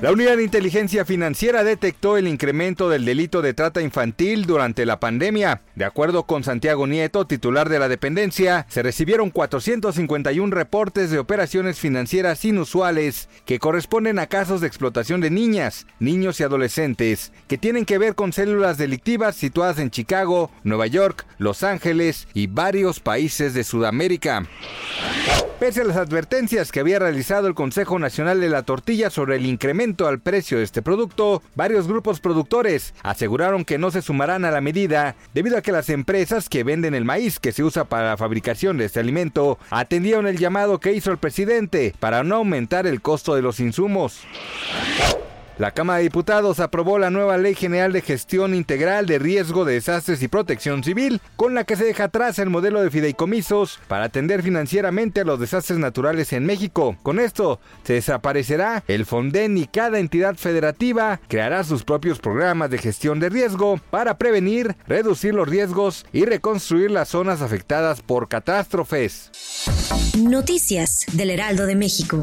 La Unidad de Inteligencia Financiera detectó el incremento del delito de trata infantil durante la pandemia. De acuerdo con Santiago Nieto, titular de la dependencia, se recibieron 451 reportes de operaciones financieras inusuales que corresponden a casos de explotación de niñas, niños y adolescentes, que tienen que ver con células delictivas situadas en Chicago, Nueva York, Los Ángeles y varios países de Sudamérica. Pese a las advertencias que había realizado el Consejo Nacional de la Tortilla sobre el incremento al precio de este producto, varios grupos productores aseguraron que no se sumarán a la medida debido a que las empresas que venden el maíz que se usa para la fabricación de este alimento atendieron el llamado que hizo el presidente para no aumentar el costo de los insumos. La Cámara de Diputados aprobó la nueva Ley General de Gestión Integral de Riesgo de Desastres y Protección Civil, con la que se deja atrás el modelo de fideicomisos para atender financieramente a los desastres naturales en México. Con esto, se desaparecerá el Fonden y cada entidad federativa creará sus propios programas de gestión de riesgo para prevenir, reducir los riesgos y reconstruir las zonas afectadas por catástrofes. Noticias del Heraldo de México.